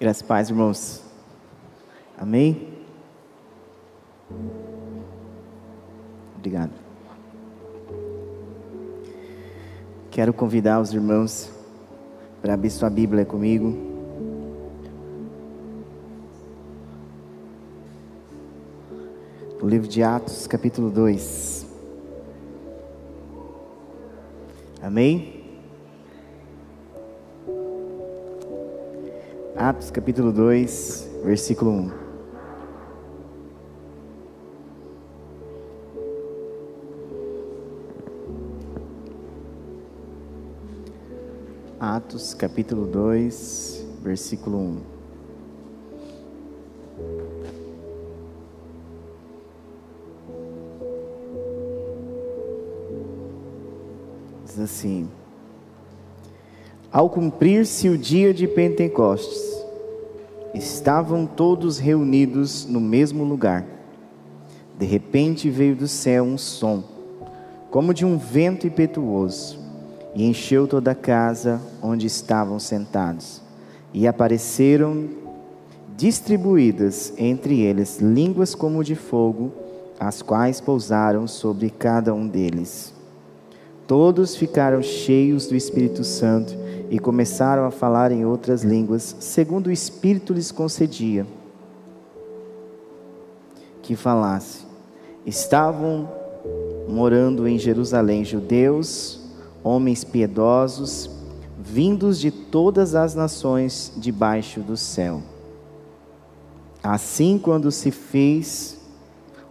Graças paz, irmãos. Amém? Obrigado. Quero convidar os irmãos para abrir sua Bíblia comigo. O livro de Atos, capítulo 2. Amém? Atos capítulo 2, versículo 1. Atos capítulo 2, versículo 1. Diz assim: Ao cumprir-se o dia de Pentecostes, estavam todos reunidos no mesmo lugar. De repente veio do céu um som, como de um vento impetuoso, e encheu toda a casa onde estavam sentados. E apareceram distribuídas entre eles línguas como de fogo, as quais pousaram sobre cada um deles. Todos ficaram cheios do Espírito Santo e começaram a falar em outras línguas, segundo o Espírito lhes concedia que falasse. Estavam morando em Jerusalém judeus, homens piedosos, vindos de todas as nações debaixo do céu. Assim, quando se fez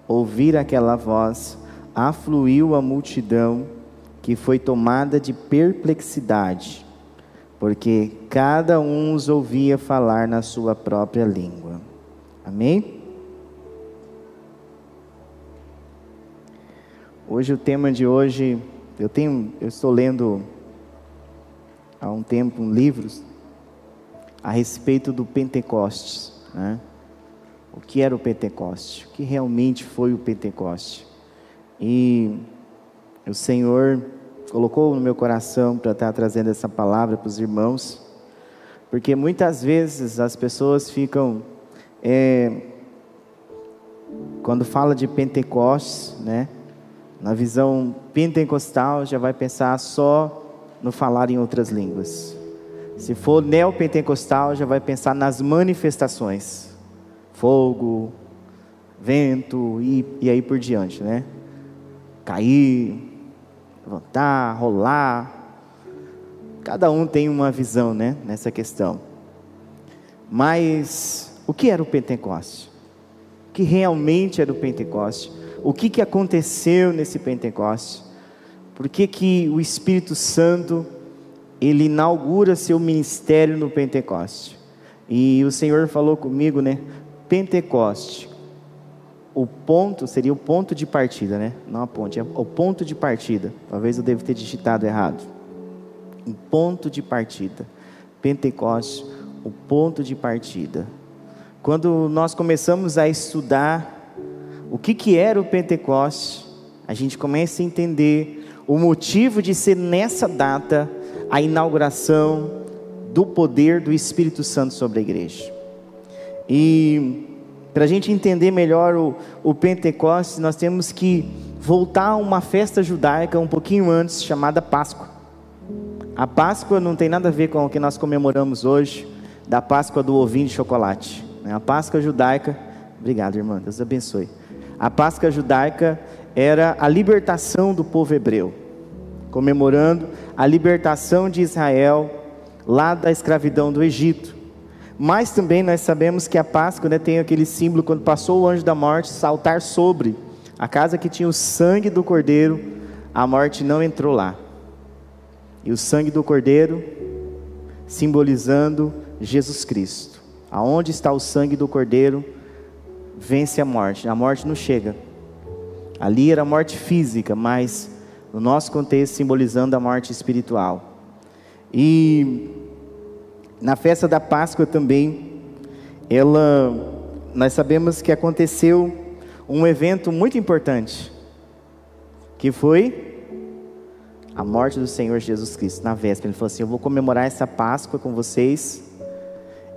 ouvir aquela voz, afluiu a multidão que foi tomada de perplexidade porque cada um os ouvia falar na sua própria língua. Amém? Hoje o tema de hoje, eu tenho, eu estou lendo há um tempo um livros a respeito do Pentecostes, né? O que era o Pentecoste? O que realmente foi o Pentecoste? E o Senhor colocou no meu coração para estar trazendo essa palavra para os irmãos, porque muitas vezes as pessoas ficam, é, quando fala de Pentecostes, né, na visão pentecostal, já vai pensar só no falar em outras línguas. Se for neopentecostal, já vai pensar nas manifestações, fogo, vento e, e aí por diante, né? Cair, levantar, rolar. Cada um tem uma visão, né, nessa questão. Mas o que era o Pentecoste? O que realmente era o Pentecoste? O que, que aconteceu nesse Pentecoste? Por que, que o Espírito Santo ele inaugura seu ministério no Pentecoste? E o Senhor falou comigo, né? Pentecoste o ponto seria o ponto de partida, né? Não a ponte, é o ponto de partida. Talvez eu deva ter digitado errado. Um ponto de partida. Pentecostes, o ponto de partida. Quando nós começamos a estudar o que, que era o Pentecostes, a gente começa a entender o motivo de ser nessa data a inauguração do poder do Espírito Santo sobre a igreja. E para a gente entender melhor o, o Pentecostes, nós temos que voltar a uma festa judaica um pouquinho antes, chamada Páscoa. A Páscoa não tem nada a ver com o que nós comemoramos hoje, da Páscoa do ovinho de chocolate. Né? A Páscoa judaica, obrigado irmã, Deus abençoe. A Páscoa judaica era a libertação do povo hebreu, comemorando a libertação de Israel lá da escravidão do Egito. Mas também nós sabemos que a Páscoa né, tem aquele símbolo, quando passou o anjo da morte, saltar sobre a casa que tinha o sangue do cordeiro, a morte não entrou lá. E o sangue do cordeiro, simbolizando Jesus Cristo. Aonde está o sangue do cordeiro, vence a morte. A morte não chega. Ali era a morte física, mas no nosso contexto simbolizando a morte espiritual. E na festa da Páscoa também, ela, nós sabemos que aconteceu um evento muito importante, que foi a morte do Senhor Jesus Cristo na véspera. Ele falou assim: Eu vou comemorar essa Páscoa com vocês,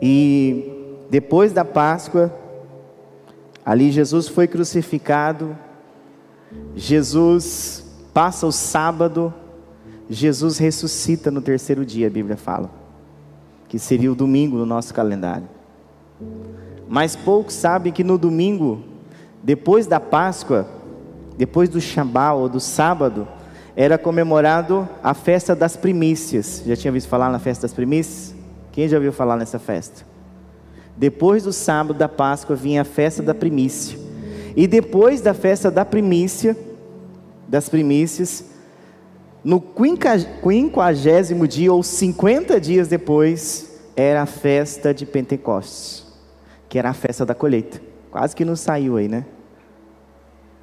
E depois da Páscoa, ali Jesus foi crucificado, Jesus passa o sábado, Jesus ressuscita no terceiro dia, a Bíblia fala, que seria o domingo no nosso calendário. Mas poucos sabem que no domingo, depois da Páscoa, depois do Shabat ou do sábado, era comemorado a festa das primícias. Já tinha visto falar na festa das primícias? Quem já ouviu falar nessa festa? Depois do sábado da Páscoa vinha a festa da primícia. E depois da festa da primícia, das primícias, no quinquagésimo dia ou 50 dias depois, era a festa de Pentecostes, que era a festa da colheita. Quase que não saiu aí, né?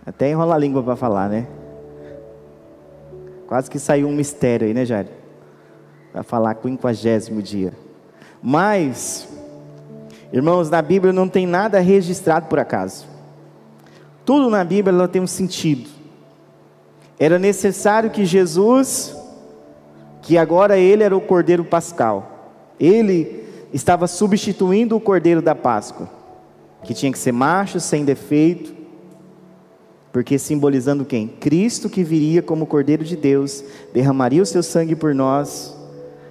Até enrola a língua para falar, né? Quase que saiu um mistério aí, né, Jair? Para falar quinquagésimo dia. Mas, irmãos, na Bíblia não tem nada registrado por acaso. Tudo na Bíblia ela tem um sentido. Era necessário que Jesus, que agora ele era o Cordeiro Pascal, ele estava substituindo o Cordeiro da Páscoa, que tinha que ser macho, sem defeito, porque simbolizando quem? Cristo que viria como Cordeiro de Deus, derramaria o seu sangue por nós,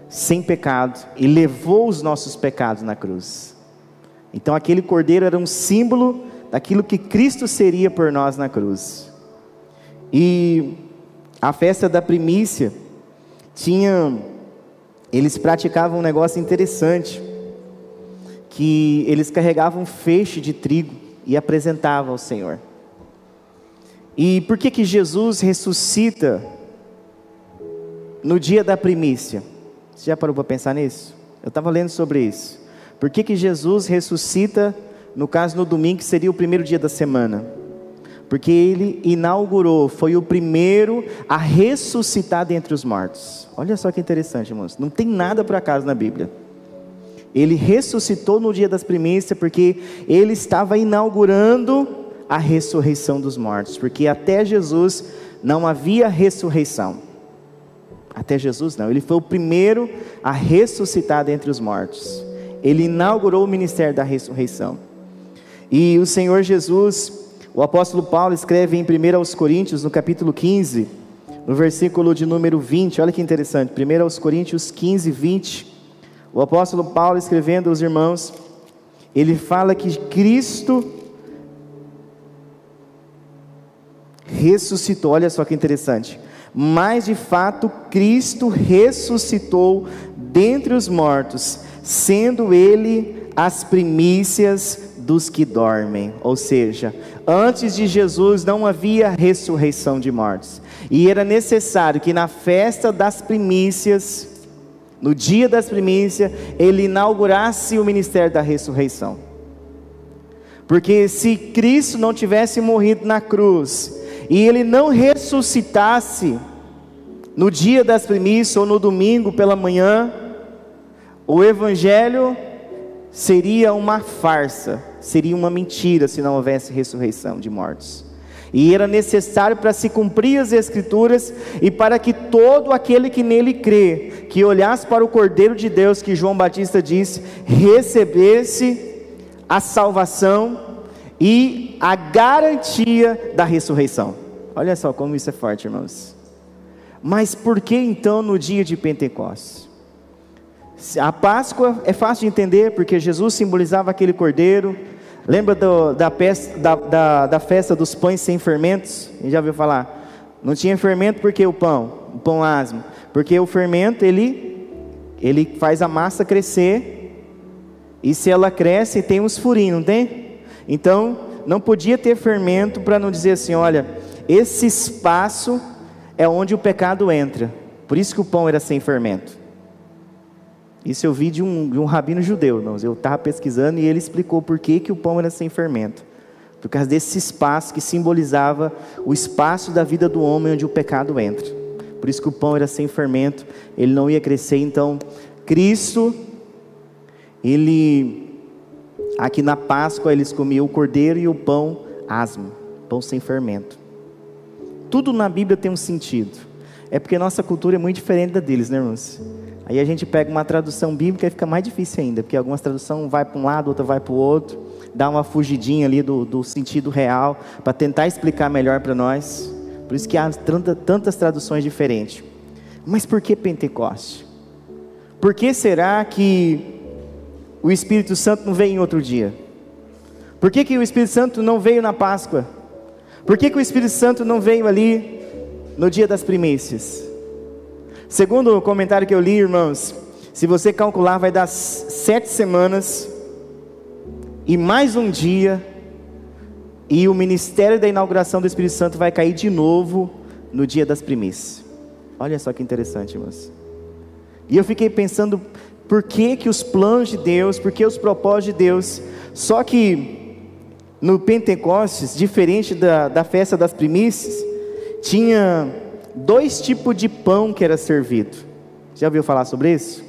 sem pecado, e levou os nossos pecados na cruz. Então aquele Cordeiro era um símbolo daquilo que Cristo seria por nós na cruz. E a festa da primícia tinha, eles praticavam um negócio interessante, que eles carregavam um feixe de trigo e apresentavam ao Senhor. E por que que Jesus ressuscita no dia da primícia? Você já parou para pensar nisso? Eu estava lendo sobre isso. Por que que Jesus ressuscita, no caso no domingo, que seria o primeiro dia da semana? Porque ele inaugurou, foi o primeiro a ressuscitar dentre os mortos. Olha só que interessante, irmãos. Não tem nada por acaso na Bíblia. Ele ressuscitou no dia das primícias porque ele estava inaugurando a ressurreição dos mortos, porque até Jesus não havia ressurreição. Até Jesus não, ele foi o primeiro a ressuscitar dentre os mortos. Ele inaugurou o ministério da ressurreição. E o Senhor Jesus, o apóstolo Paulo escreve em 1 aos Coríntios, no capítulo 15, no versículo de número 20, olha que interessante, 1 aos Coríntios 15, 20, o apóstolo Paulo escrevendo aos irmãos, ele fala que Cristo ressuscitou. Olha só que interessante. Mas de fato, Cristo ressuscitou dentre os mortos, sendo ele as primícias dos que dormem. Ou seja, antes de Jesus não havia ressurreição de mortos. E era necessário que na festa das primícias, no dia das primícias, ele inaugurasse o ministério da ressurreição. Porque se Cristo não tivesse morrido na cruz, e ele não ressuscitasse no dia das primícias ou no domingo pela manhã, o evangelho seria uma farsa, seria uma mentira se não houvesse ressurreição de mortos. E era necessário para se cumprir as Escrituras e para que todo aquele que nele crê, que olhasse para o Cordeiro de Deus, que João Batista disse, recebesse a salvação e a garantia da ressurreição. Olha só como isso é forte, irmãos. Mas por que então no dia de Pentecostes? A Páscoa é fácil de entender, porque Jesus simbolizava aquele cordeiro. Lembra do, da, da, da, da, festa dos pães sem fermentos? A gente já ouviu falar? Não tinha fermento porque o pão, o pão asmo. Porque o fermento, ele, ele faz a massa crescer. E se ela cresce, tem uns furinhos, não tem? Então, não podia ter fermento para não dizer assim: olha, esse espaço é onde o pecado entra. Por isso que o pão era sem fermento. Isso eu vi de um, de um rabino judeu, irmãos. Eu estava pesquisando e ele explicou por que, que o pão era sem fermento. Por causa desse espaço que simbolizava o espaço da vida do homem onde o pecado entra. Por isso que o pão era sem fermento, ele não ia crescer. Então, Cristo, ele Aqui na Páscoa eles comiam o cordeiro e o pão asmo, pão sem fermento. Tudo na Bíblia tem um sentido. É porque nossa cultura é muito diferente da deles, né, irmãos? Aí a gente pega uma tradução bíblica e fica mais difícil ainda, porque algumas traduções vai para um lado, outra vai para o outro, dá uma fugidinha ali do, do sentido real, para tentar explicar melhor para nós. Por isso que há tanta, tantas traduções diferentes. Mas por que Pentecoste? Por que será que o Espírito Santo não veio em outro dia? Por que, que o Espírito Santo não veio na Páscoa? Por que, que o Espírito Santo não veio ali no dia das primícias? Segundo o comentário que eu li, irmãos, se você calcular, vai dar sete semanas e mais um dia, e o ministério da inauguração do Espírito Santo vai cair de novo no dia das primícias. Olha só que interessante, irmãos. E eu fiquei pensando, por que, que os planos de Deus, por que os propósitos de Deus, só que no Pentecostes, diferente da, da festa das primícias, tinha dois tipos de pão que era servido. Já ouviu falar sobre isso?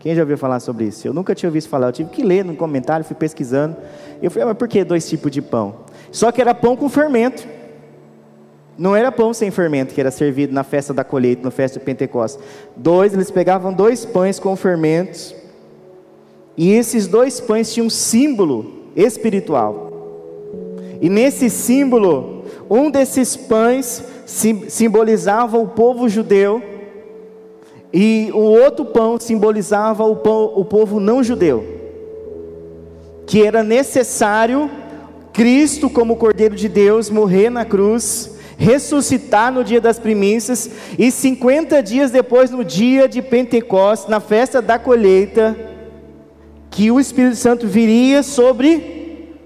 Quem já ouviu falar sobre isso? Eu nunca tinha ouvido falar, eu tive que ler no comentário, fui pesquisando. Eu falei, ah, mas por que dois tipos de pão? Só que era pão com fermento. Não era pão sem fermento que era servido na festa da colheita, na festa do Pentecostes. Dois, eles pegavam dois pães com fermentos. E esses dois pães tinham um símbolo espiritual. E nesse símbolo, um desses pães simbolizava o povo judeu, e o outro pão simbolizava o, pão, o povo não judeu, que era necessário Cristo, como Cordeiro de Deus, morrer na cruz, ressuscitar no dia das primícias, e 50 dias depois, no dia de Pentecostes, na festa da colheita, que o Espírito Santo viria sobre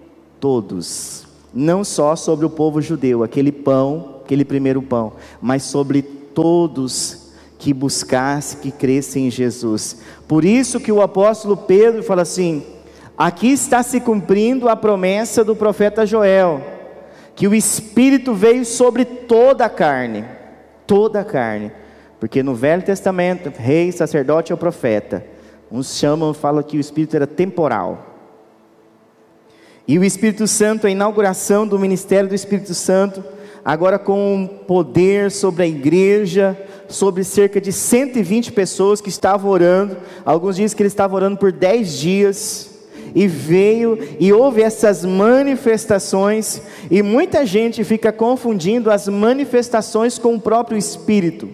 todos não só sobre o povo judeu, aquele pão, aquele primeiro pão, mas sobre todos que buscassem, que crescem em Jesus. Por isso que o apóstolo Pedro fala assim: aqui está se cumprindo a promessa do profeta Joel, que o Espírito veio sobre toda a carne, toda a carne, porque no Velho Testamento, rei, sacerdote ou profeta, uns chamam, falam que o Espírito era temporal. E o Espírito Santo, a inauguração do ministério do Espírito Santo, agora com poder sobre a igreja, sobre cerca de 120 pessoas que estavam orando. Alguns dizem que ele estava orando por 10 dias. E veio e houve essas manifestações, e muita gente fica confundindo as manifestações com o próprio Espírito.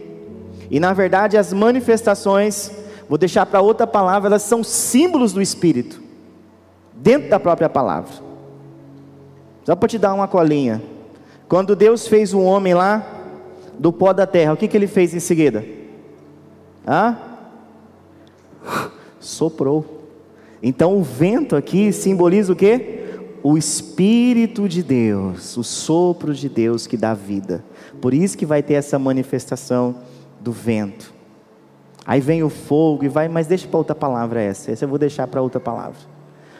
E na verdade, as manifestações, vou deixar para outra palavra, elas são símbolos do Espírito, dentro da própria palavra. Só para te dar uma colinha. Quando Deus fez o homem lá, do pó da terra, o que, que ele fez em seguida? Ah? Soprou. Então o vento aqui simboliza o que? O Espírito de Deus, o sopro de Deus que dá vida. Por isso que vai ter essa manifestação do vento. Aí vem o fogo e vai, mas deixa para outra palavra essa. Essa eu vou deixar para outra palavra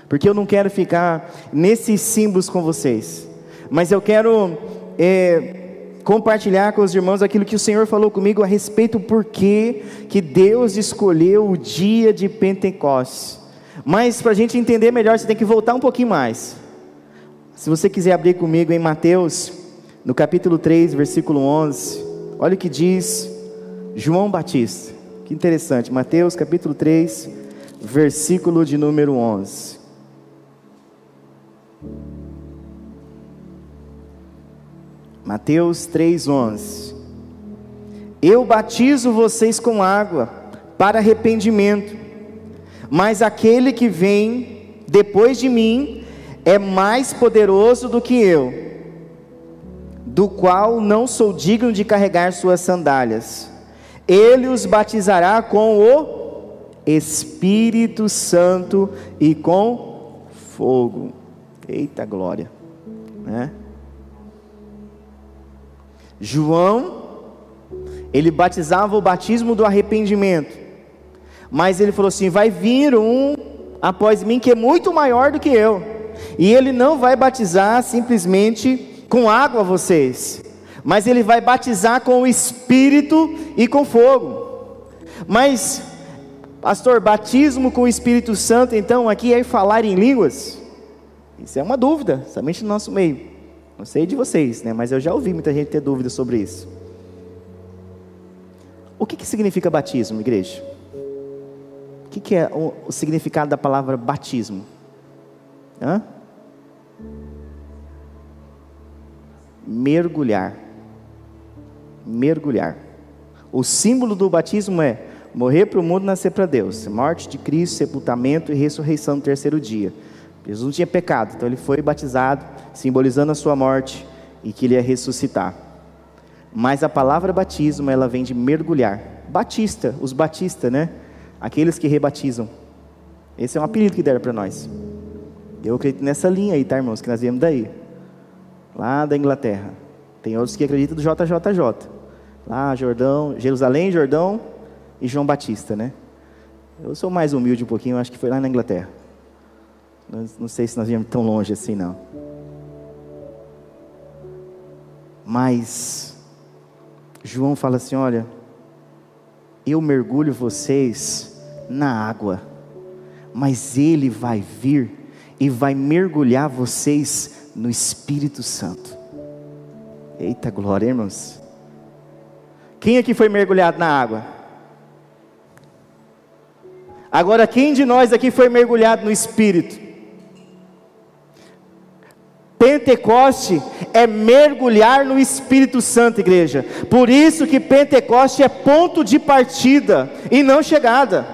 porque eu não quero ficar nesses símbolos com vocês, mas eu quero é, compartilhar com os irmãos aquilo que o Senhor falou comigo a respeito do porquê que Deus escolheu o dia de Pentecostes. Mas para a gente entender melhor, você tem que voltar um pouquinho mais. Se você quiser abrir comigo em Mateus, no capítulo 3, versículo 11, olha o que diz João Batista. Que interessante, Mateus capítulo 3, versículo de número 11. Mateus 3:11 Eu batizo vocês com água para arrependimento, mas aquele que vem depois de mim é mais poderoso do que eu, do qual não sou digno de carregar suas sandálias. Ele os batizará com o Espírito Santo e com fogo. Eita glória, né? João, ele batizava o batismo do arrependimento, mas ele falou assim: vai vir um após mim que é muito maior do que eu, e ele não vai batizar simplesmente com água vocês, mas ele vai batizar com o Espírito e com fogo. Mas, pastor, batismo com o Espírito Santo, então aqui é falar em línguas? Isso é uma dúvida, somente no nosso meio. Não sei de vocês, né? Mas eu já ouvi muita gente ter dúvidas sobre isso. O que, que significa batismo, igreja? que, que é o, o significado da palavra batismo? Hã? Mergulhar. Mergulhar. O símbolo do batismo é morrer para o mundo, nascer para Deus. Morte de Cristo, sepultamento e ressurreição no terceiro dia. Jesus não tinha pecado, então ele foi batizado, simbolizando a sua morte e que ele ia ressuscitar. Mas a palavra batismo, ela vem de mergulhar. Batista, os batistas, né? Aqueles que rebatizam. Esse é um apelido que deram para nós. Eu acredito nessa linha aí, tá, irmãos? Que nós viemos daí. Lá da Inglaterra. Tem outros que acreditam do JJJ. Lá, Jordão, Jerusalém, Jordão e João Batista, né? Eu sou mais humilde um pouquinho, acho que foi lá na Inglaterra. Não sei se nós viemos tão longe assim, não. Mas João fala assim: olha, eu mergulho vocês na água, mas Ele vai vir e vai mergulhar vocês no Espírito Santo. Eita glória, irmãos. Quem aqui foi mergulhado na água? Agora, quem de nós aqui foi mergulhado no Espírito? Pentecoste é mergulhar no Espírito Santo, igreja. Por isso que Pentecoste é ponto de partida e não chegada.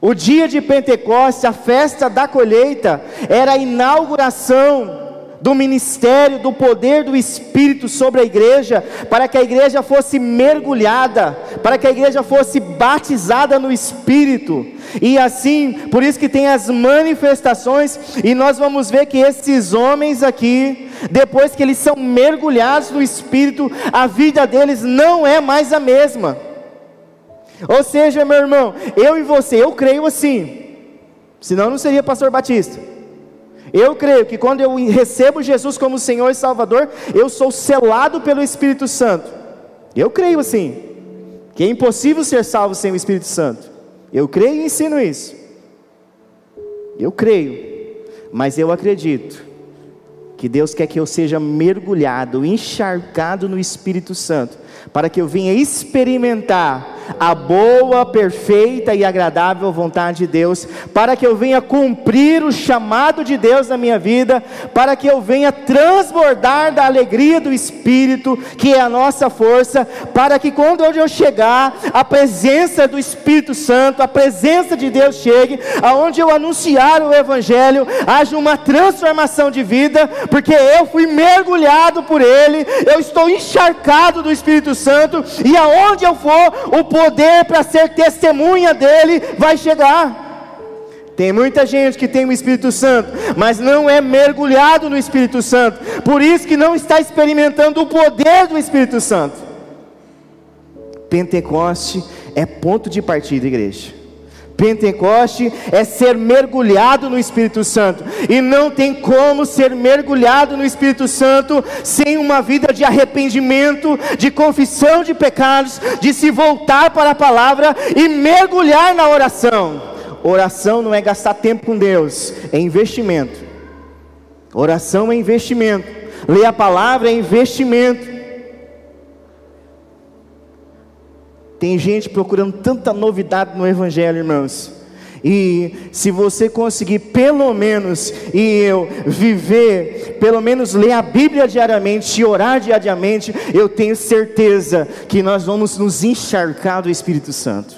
O dia de Pentecoste, a festa da colheita, era a inauguração do ministério, do poder do Espírito sobre a igreja, para que a igreja fosse mergulhada, para que a igreja fosse batizada no Espírito. E assim, por isso que tem as manifestações, e nós vamos ver que esses homens aqui, depois que eles são mergulhados no Espírito, a vida deles não é mais a mesma. Ou seja, meu irmão, eu e você, eu creio assim, senão não seria pastor Batista. Eu creio que quando eu recebo Jesus como Senhor e Salvador, eu sou selado pelo Espírito Santo. Eu creio assim, que é impossível ser salvo sem o Espírito Santo. Eu creio e ensino isso. Eu creio, mas eu acredito que Deus quer que eu seja mergulhado, encharcado no Espírito Santo, para que eu venha experimentar a boa, perfeita e agradável vontade de Deus, para que eu venha cumprir o chamado de Deus na minha vida, para que eu venha transbordar da alegria do Espírito, que é a nossa força, para que quando eu chegar, a presença do Espírito Santo, a presença de Deus chegue, aonde eu anunciar o Evangelho, haja uma transformação de vida, porque eu fui mergulhado por Ele, eu estou encharcado do Espírito Santo, e aonde eu for, o poder para ser testemunha dele vai chegar. Tem muita gente que tem o Espírito Santo, mas não é mergulhado no Espírito Santo, por isso que não está experimentando o poder do Espírito Santo. Pentecoste é ponto de partida, igreja. Pentecoste é ser mergulhado no Espírito Santo, e não tem como ser mergulhado no Espírito Santo sem uma vida de arrependimento, de confissão de pecados, de se voltar para a palavra e mergulhar na oração. Oração não é gastar tempo com Deus, é investimento. Oração é investimento. Ler a palavra é investimento. Tem gente procurando tanta novidade no Evangelho, irmãos. E se você conseguir pelo menos e eu viver, pelo menos ler a Bíblia diariamente e orar diariamente, eu tenho certeza que nós vamos nos encharcar do Espírito Santo.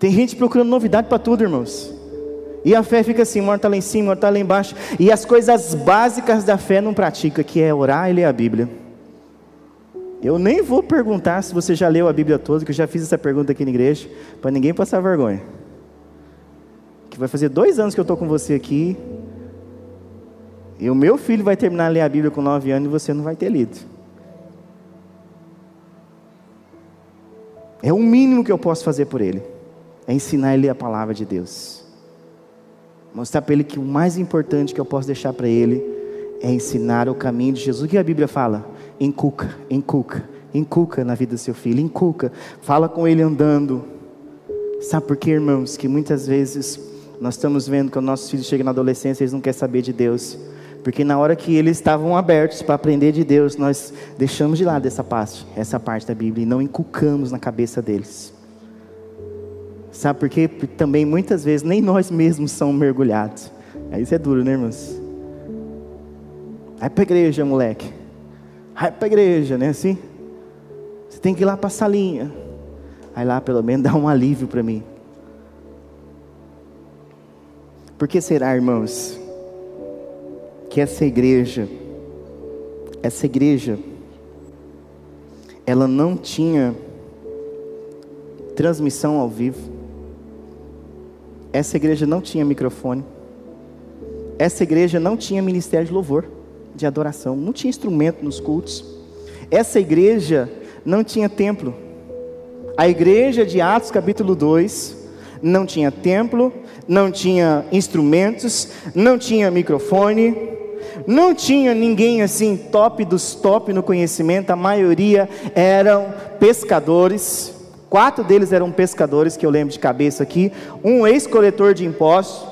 Tem gente procurando novidade para tudo, irmãos. E a fé fica assim, uma está lá em cima, uma está lá embaixo. E as coisas básicas da fé não pratica, que é orar e ler a Bíblia. Eu nem vou perguntar se você já leu a Bíblia toda, que eu já fiz essa pergunta aqui na igreja, para ninguém passar vergonha. Que vai fazer dois anos que eu estou com você aqui, e o meu filho vai terminar a ler a Bíblia com nove anos e você não vai ter lido. É o mínimo que eu posso fazer por ele, é ensinar ele a palavra de Deus. Mostrar para ele que o mais importante que eu posso deixar para ele é ensinar o caminho de Jesus. O que a Bíblia fala? Encuca, encuca, encuca na vida do seu filho, encuca. Fala com ele andando. Sabe por quê, irmãos? Que muitas vezes nós estamos vendo que os nossos filhos chegam na adolescência, eles não querem saber de Deus. Porque na hora que eles estavam abertos para aprender de Deus, nós deixamos de lado essa parte, essa parte da Bíblia e não inculcamos na cabeça deles. Sabe por quê? Porque também muitas vezes nem nós mesmos somos mergulhados. Aí isso é duro, né, irmãos? Vai para a igreja, moleque. Vai para a igreja, né? Assim? Você tem que ir lá para a salinha. Aí lá pelo menos dá um alívio para mim. Por que será, irmãos, que essa igreja, essa igreja, ela não tinha transmissão ao vivo. Essa igreja não tinha microfone. Essa igreja não tinha ministério de louvor, de adoração, não tinha instrumento nos cultos. Essa igreja não tinha templo. A igreja de Atos capítulo 2 não tinha templo, não tinha instrumentos, não tinha microfone, não tinha ninguém assim top dos top no conhecimento, a maioria eram pescadores. Quatro deles eram pescadores, que eu lembro de cabeça aqui, um ex-coletor de impostos.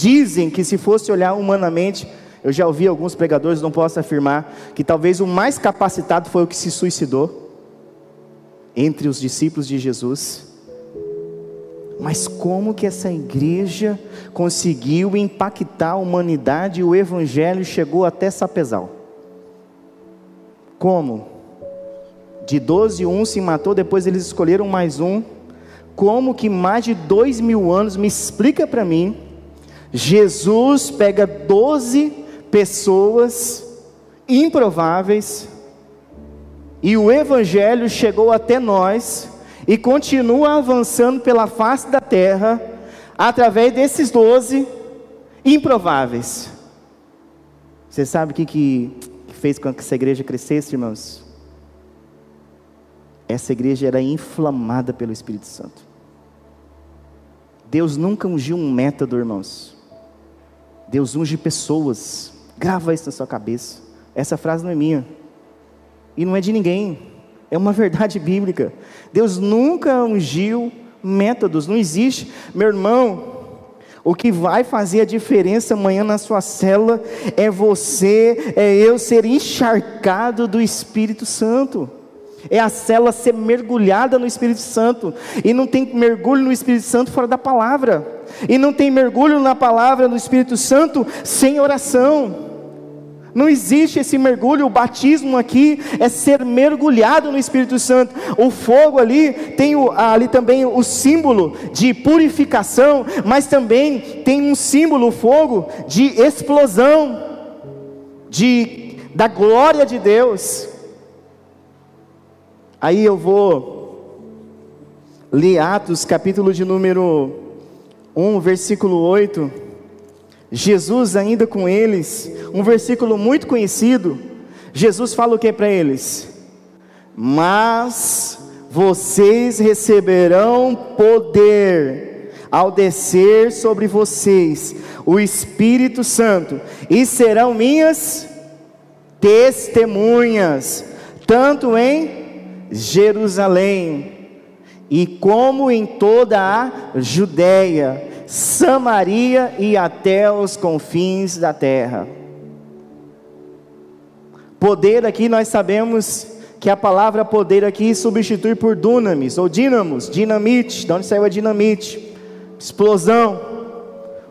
Dizem que se fosse olhar humanamente, eu já ouvi alguns pregadores, não posso afirmar, que talvez o mais capacitado foi o que se suicidou entre os discípulos de Jesus. Mas como que essa igreja conseguiu impactar a humanidade e o evangelho chegou até Sapezal? Como? De 12, um se matou, depois eles escolheram mais um. Como que mais de dois mil anos, me explica para mim, Jesus pega 12 pessoas improváveis, e o Evangelho chegou até nós, e continua avançando pela face da terra, através desses 12 improváveis. Você sabe o que, que fez com que essa igreja crescesse, irmãos? essa igreja era inflamada pelo Espírito Santo. Deus nunca ungiu um método, irmãos. Deus unge pessoas. Grava isso na sua cabeça. Essa frase não é minha. E não é de ninguém. É uma verdade bíblica. Deus nunca ungiu métodos. Não existe. Meu irmão, o que vai fazer a diferença amanhã na sua célula é você, é eu ser encharcado do Espírito Santo é a célula ser mergulhada no Espírito Santo, e não tem mergulho no Espírito Santo fora da palavra, e não tem mergulho na palavra do Espírito Santo sem oração. Não existe esse mergulho, o batismo aqui é ser mergulhado no Espírito Santo. O fogo ali tem o, ali também o símbolo de purificação, mas também tem um símbolo, o fogo, de explosão, de, da glória de Deus. Aí eu vou ler Atos, capítulo de número 1, versículo 8. Jesus ainda com eles, um versículo muito conhecido. Jesus fala o que para eles? Mas vocês receberão poder ao descer sobre vocês o Espírito Santo e serão minhas testemunhas, tanto em Jerusalém, e como em toda a Judéia, Samaria e até os confins da terra. Poder aqui nós sabemos que a palavra poder aqui substitui por dunamis ou dínamos, dinamite, de onde saiu a dinamite? Explosão.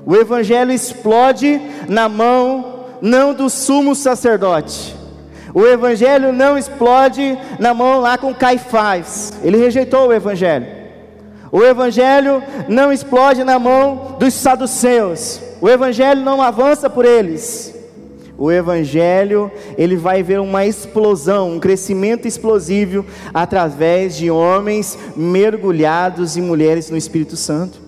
O evangelho explode na mão não do sumo sacerdote, o evangelho não explode na mão lá com Caifás. Ele rejeitou o evangelho. O evangelho não explode na mão dos saduceus. O evangelho não avança por eles. O evangelho, ele vai ver uma explosão, um crescimento explosivo através de homens mergulhados e mulheres no Espírito Santo.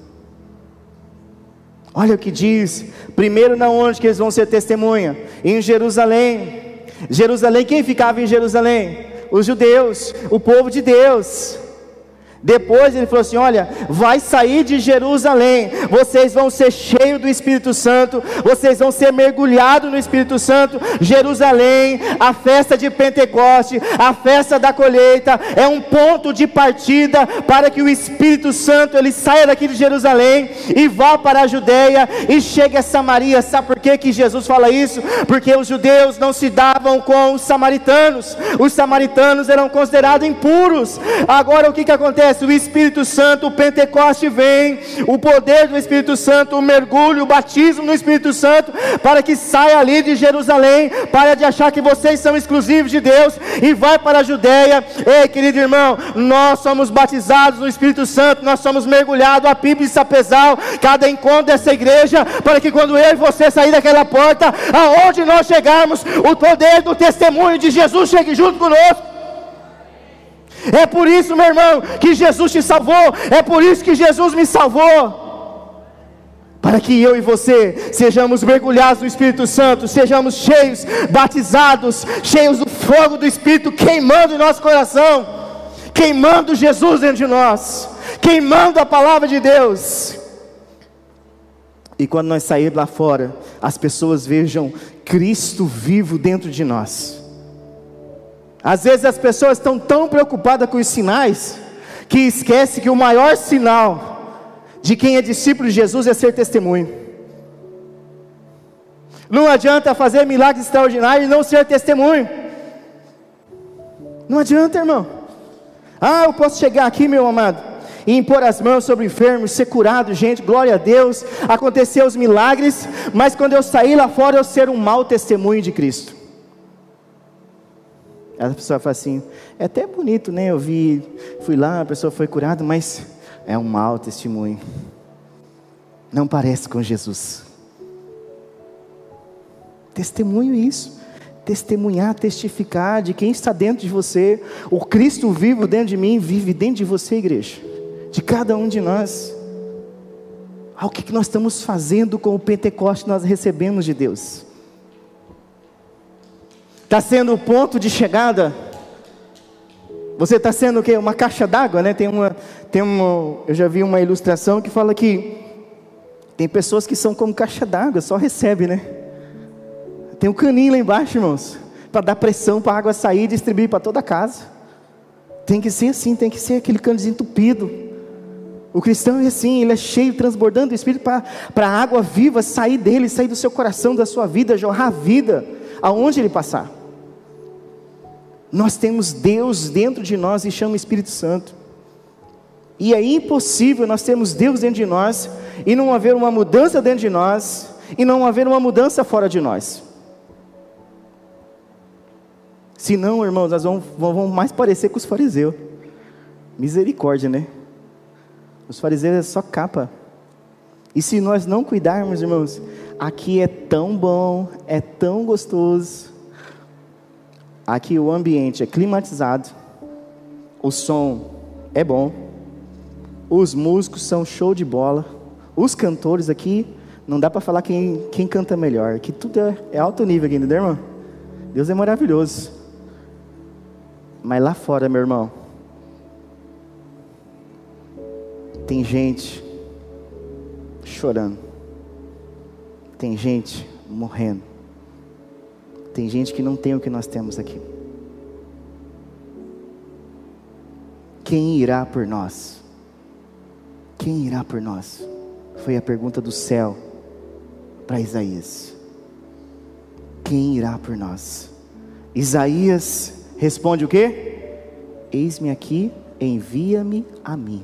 Olha o que diz, primeiro na onde que eles vão ser testemunha? Em Jerusalém. Jerusalém, quem ficava em Jerusalém? Os judeus, o povo de Deus. Depois ele falou assim: Olha, vai sair de Jerusalém, vocês vão ser cheios do Espírito Santo, vocês vão ser mergulhados no Espírito Santo. Jerusalém, a festa de Pentecoste, a festa da colheita, é um ponto de partida para que o Espírito Santo ele saia daqui de Jerusalém e vá para a Judéia e chegue a Samaria. Sabe por que, que Jesus fala isso? Porque os judeus não se davam com os samaritanos, os samaritanos eram considerados impuros. Agora o que, que acontece? Acontece? O Espírito Santo, o Pentecoste vem, o poder do Espírito Santo, o mergulho, o batismo no Espírito Santo, para que saia ali de Jerusalém, para de achar que vocês são exclusivos de Deus e vai para a Judéia. Ei, querido irmão, nós somos batizados no Espírito Santo, nós somos mergulhados a pipa e sapezal, cada encontro dessa igreja, para que quando eu e você sair daquela porta, aonde nós chegarmos, o poder do testemunho de Jesus chegue junto conosco. É por isso, meu irmão, que Jesus te salvou. É por isso que Jesus me salvou. Para que eu e você sejamos mergulhados no Espírito Santo, sejamos cheios, batizados, cheios do fogo do Espírito queimando em nosso coração, queimando Jesus dentro de nós, queimando a palavra de Deus. E quando nós sairmos lá fora, as pessoas vejam Cristo vivo dentro de nós. Às vezes as pessoas estão tão preocupadas com os sinais que esquece que o maior sinal de quem é discípulo de Jesus é ser testemunho. Não adianta fazer milagres extraordinários e não ser testemunho. Não adianta, irmão. Ah, eu posso chegar aqui, meu amado, e impor as mãos sobre o enfermo, ser curado, gente, glória a Deus, acontecer os milagres, mas quando eu sair lá fora, eu ser um mau testemunho de Cristo. A pessoa fala assim: é até bonito, né? Eu vi, fui lá, a pessoa foi curada, mas é um mau testemunho. Não parece com Jesus. Testemunho isso. Testemunhar, testificar de quem está dentro de você. O Cristo vivo dentro de mim vive dentro de você, igreja. De cada um de nós. Ah, o que nós estamos fazendo com o Pentecoste que nós recebemos de Deus? Está sendo o ponto de chegada. Você está sendo o quê? Uma caixa d'água, né? Tem uma, tem uma, eu já vi uma ilustração que fala que tem pessoas que são como caixa d'água, só recebe, né? Tem um caninho lá embaixo, irmãos, para dar pressão para a água sair e distribuir para toda a casa. Tem que ser assim, tem que ser aquele cano desentupido. O cristão é assim, ele é cheio, transbordando do Espírito para a água viva sair dele, sair do seu coração, da sua vida, jorrar vida, aonde ele passar. Nós temos Deus dentro de nós e chama Espírito Santo. E é impossível nós termos Deus dentro de nós e não haver uma mudança dentro de nós e não haver uma mudança fora de nós. Senão, irmãos, nós vamos, vamos mais parecer com os fariseus. Misericórdia, né? Os fariseus é só capa. E se nós não cuidarmos, irmãos, aqui é tão bom, é tão gostoso, Aqui o ambiente é climatizado, o som é bom, os músicos são show de bola, os cantores aqui, não dá para falar quem, quem canta melhor, que tudo é, é alto nível aqui, entendeu, irmão? Deus é maravilhoso. Mas lá fora, meu irmão, tem gente chorando, tem gente morrendo. Tem gente que não tem o que nós temos aqui. Quem irá por nós? Quem irá por nós? Foi a pergunta do céu para Isaías. Quem irá por nós? Isaías responde o quê? Eis-me aqui, envia-me a mim.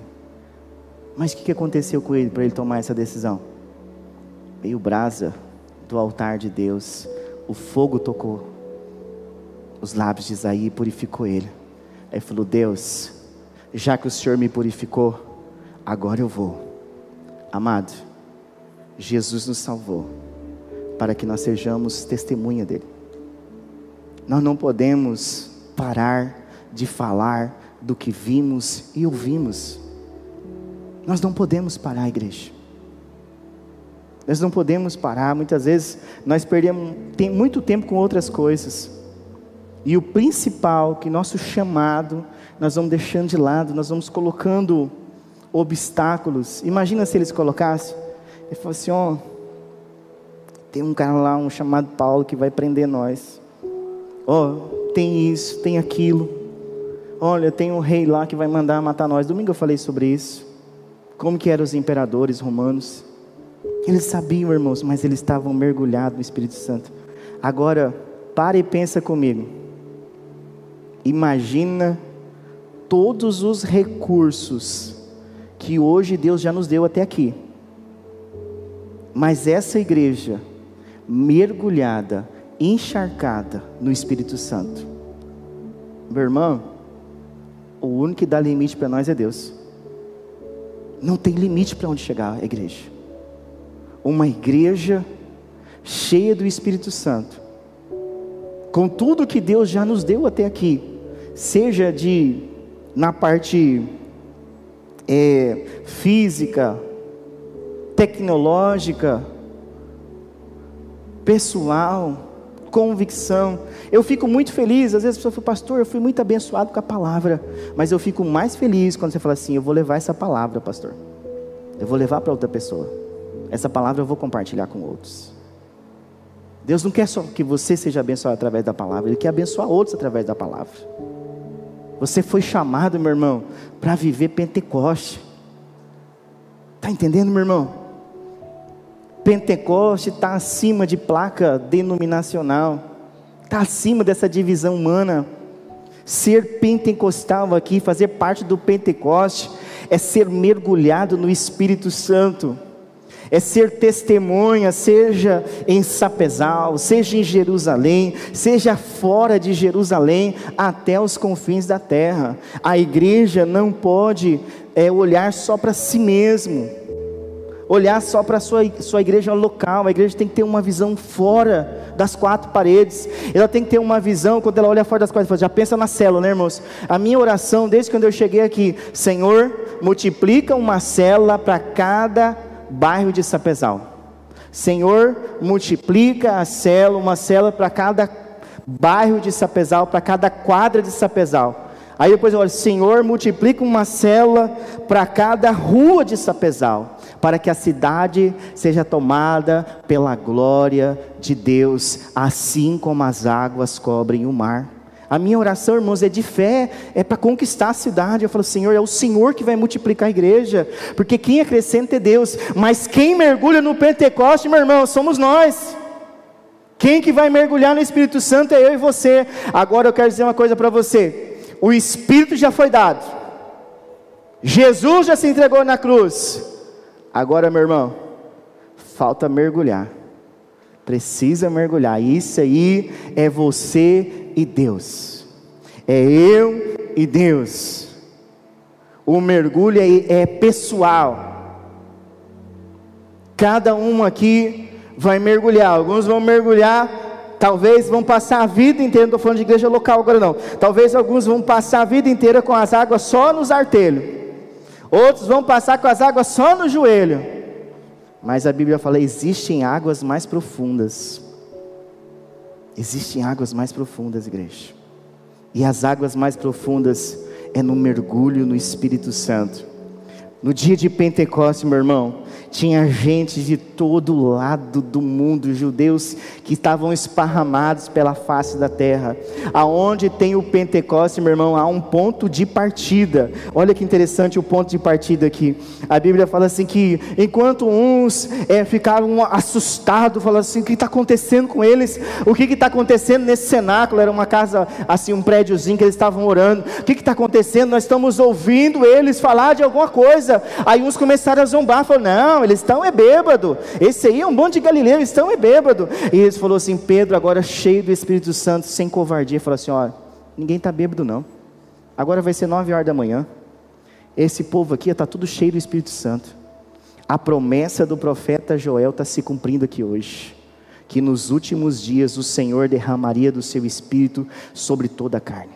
Mas o que aconteceu com ele para ele tomar essa decisão? Veio brasa do altar de Deus o fogo tocou os lábios de Isaí e purificou ele. Aí falou: Deus, já que o Senhor me purificou, agora eu vou. Amado, Jesus nos salvou para que nós sejamos testemunha dele. Nós não podemos parar de falar do que vimos e ouvimos. Nós não podemos parar, igreja. Nós não podemos parar. Muitas vezes nós perdemos tem muito tempo com outras coisas. E o principal, que nosso chamado, nós vamos deixando de lado, nós vamos colocando obstáculos. Imagina se eles colocassem. Ele falou ó, oh, tem um cara lá, um chamado Paulo, que vai prender nós. Ó, oh, tem isso, tem aquilo. Olha, tem um rei lá que vai mandar matar nós. Domingo eu falei sobre isso. Como que eram os imperadores romanos? Eles sabiam, irmãos, mas eles estavam mergulhados no Espírito Santo. Agora, pare e pensa comigo. Imagina todos os recursos que hoje Deus já nos deu até aqui. Mas essa igreja, mergulhada, encharcada no Espírito Santo, meu irmão, o único que dá limite para nós é Deus. Não tem limite para onde chegar a igreja. Uma igreja cheia do Espírito Santo, com tudo que Deus já nos deu até aqui, seja de na parte é, física, tecnológica, pessoal, convicção. Eu fico muito feliz, às vezes a pessoa fala, pastor, eu fui muito abençoado com a palavra, mas eu fico mais feliz quando você fala assim, eu vou levar essa palavra, pastor. Eu vou levar para outra pessoa. Essa palavra eu vou compartilhar com outros. Deus não quer só que você seja abençoado através da palavra, Ele quer abençoar outros através da palavra. Você foi chamado, meu irmão, para viver Pentecoste. Está entendendo, meu irmão? Pentecoste está acima de placa denominacional, está acima dessa divisão humana. Ser pentecostal aqui, fazer parte do Pentecoste, é ser mergulhado no Espírito Santo é ser testemunha, seja em Sapezal, seja em Jerusalém, seja fora de Jerusalém, até os confins da terra. A igreja não pode é, olhar só para si mesmo, olhar só para a sua, sua igreja local, a igreja tem que ter uma visão fora das quatro paredes, ela tem que ter uma visão, quando ela olha fora das quatro paredes, já pensa na célula, né irmãos? A minha oração, desde quando eu cheguei aqui, Senhor, multiplica uma célula para cada bairro de Sapezal. Senhor, multiplica a célula, uma célula para cada bairro de Sapezal, para cada quadra de Sapezal. Aí depois eu olho, Senhor, multiplica uma célula para cada rua de Sapezal, para que a cidade seja tomada pela glória de Deus, assim como as águas cobrem o mar. A minha oração, irmãos, é de fé, é para conquistar a cidade. Eu falo, Senhor, é o Senhor que vai multiplicar a igreja, porque quem acrescenta é Deus, mas quem mergulha no Pentecoste, meu irmão, somos nós. Quem que vai mergulhar no Espírito Santo é eu e você. Agora eu quero dizer uma coisa para você: o Espírito já foi dado, Jesus já se entregou na cruz. Agora, meu irmão, falta mergulhar. Precisa mergulhar. Isso aí é você e Deus. É eu e Deus. O mergulho é, é pessoal. Cada um aqui vai mergulhar. Alguns vão mergulhar, talvez vão passar a vida inteira. Não estou falando de igreja local agora, não. Talvez alguns vão passar a vida inteira com as águas só nos artelhos. Outros vão passar com as águas só no joelho. Mas a Bíblia fala: existem águas mais profundas. Existem águas mais profundas, igreja. E as águas mais profundas é no mergulho no Espírito Santo. No dia de Pentecostes, meu irmão, tinha gente de todo lado do mundo, judeus que estavam esparramados pela face da terra. Aonde tem o Pentecoste, meu irmão, há um ponto de partida. Olha que interessante o ponto de partida aqui. A Bíblia fala assim que enquanto uns é, ficavam assustados, falando assim, o que está acontecendo com eles? O que está acontecendo nesse cenáculo? Era uma casa, assim, um prédiozinho que eles estavam orando. O que está acontecendo? Nós estamos ouvindo eles falar de alguma coisa. Aí uns começaram a zombar, falaram, não, eles estão é bêbado. Esse aí é um monte de galileu, eles estão é bêbado. E eles falou assim: Pedro, agora cheio do Espírito Santo, sem covardia, falou assim: ó, ninguém está bêbado não. Agora vai ser nove horas da manhã. Esse povo aqui está tudo cheio do Espírito Santo. A promessa do profeta Joel está se cumprindo aqui hoje. Que nos últimos dias o Senhor derramaria do seu espírito sobre toda a carne.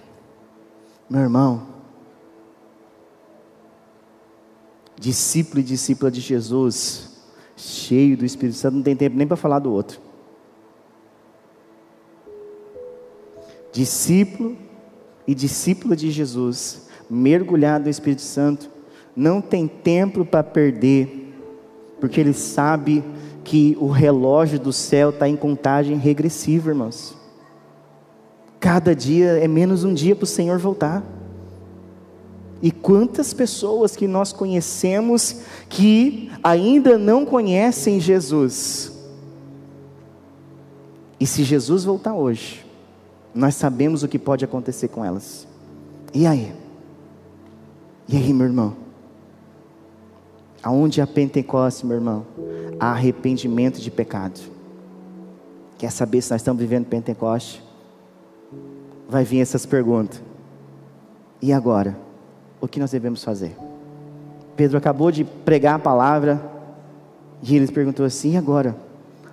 Meu irmão, discípulo e discípula de Jesus, cheio do Espírito Santo, não tem tempo nem para falar do outro. Discípulo e discípula de Jesus, mergulhado no Espírito Santo, não tem tempo para perder, porque ele sabe que o relógio do céu está em contagem regressiva, irmãos. Cada dia é menos um dia para o Senhor voltar. E quantas pessoas que nós conhecemos que ainda não conhecem Jesus. E se Jesus voltar hoje, nós sabemos o que pode acontecer com elas. E aí? E aí, meu irmão? Aonde há Pentecoste, meu irmão? Há arrependimento de pecado. Quer saber se nós estamos vivendo Pentecoste? Vai vir essas perguntas. E agora? O que nós devemos fazer? Pedro acabou de pregar a palavra e ele perguntou assim: e agora?